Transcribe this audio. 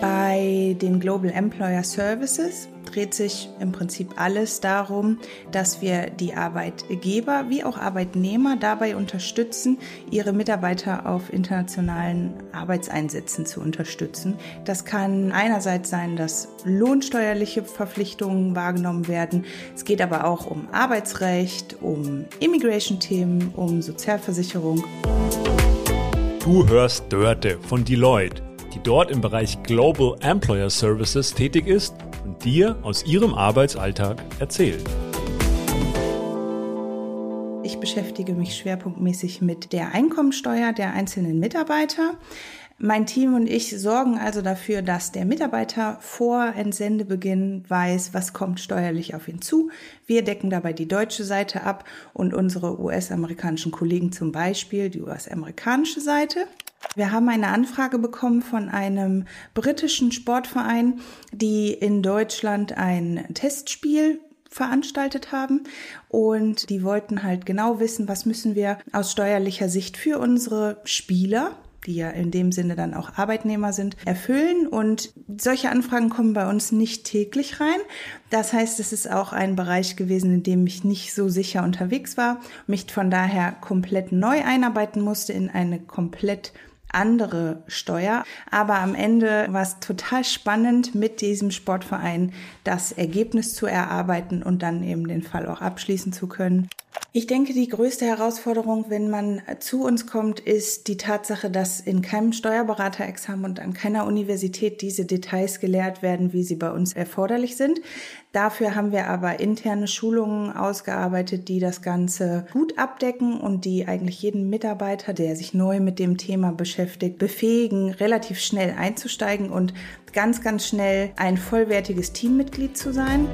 Bei den Global Employer Services dreht sich im Prinzip alles darum, dass wir die Arbeitgeber wie auch Arbeitnehmer dabei unterstützen, ihre Mitarbeiter auf internationalen Arbeitseinsätzen zu unterstützen. Das kann einerseits sein, dass lohnsteuerliche Verpflichtungen wahrgenommen werden. Es geht aber auch um Arbeitsrecht, um Immigration-Themen, um Sozialversicherung. Du hörst Dörte von Deloitte, die dort im Bereich Global Employer Services tätig ist und dir aus ihrem Arbeitsalltag erzählt. Ich beschäftige mich schwerpunktmäßig mit der Einkommensteuer der einzelnen Mitarbeiter. Mein Team und ich sorgen also dafür, dass der Mitarbeiter vor Entsendebeginn weiß, was kommt steuerlich auf ihn zu. Wir decken dabei die deutsche Seite ab und unsere US-amerikanischen Kollegen zum Beispiel die US-amerikanische Seite. Wir haben eine Anfrage bekommen von einem britischen Sportverein, die in Deutschland ein Testspiel veranstaltet haben und die wollten halt genau wissen, was müssen wir aus steuerlicher Sicht für unsere Spieler die ja in dem Sinne dann auch Arbeitnehmer sind, erfüllen. Und solche Anfragen kommen bei uns nicht täglich rein. Das heißt, es ist auch ein Bereich gewesen, in dem ich nicht so sicher unterwegs war, mich von daher komplett neu einarbeiten musste in eine komplett andere Steuer. Aber am Ende war es total spannend, mit diesem Sportverein das Ergebnis zu erarbeiten und dann eben den Fall auch abschließen zu können. Ich denke, die größte Herausforderung, wenn man zu uns kommt, ist die Tatsache, dass in keinem Steuerberaterexamen und an keiner Universität diese Details gelehrt werden, wie sie bei uns erforderlich sind. Dafür haben wir aber interne Schulungen ausgearbeitet, die das Ganze gut abdecken und die eigentlich jeden Mitarbeiter, der sich neu mit dem Thema beschäftigt, befähigen, relativ schnell einzusteigen und ganz, ganz schnell ein vollwertiges Teammitglied zu sein.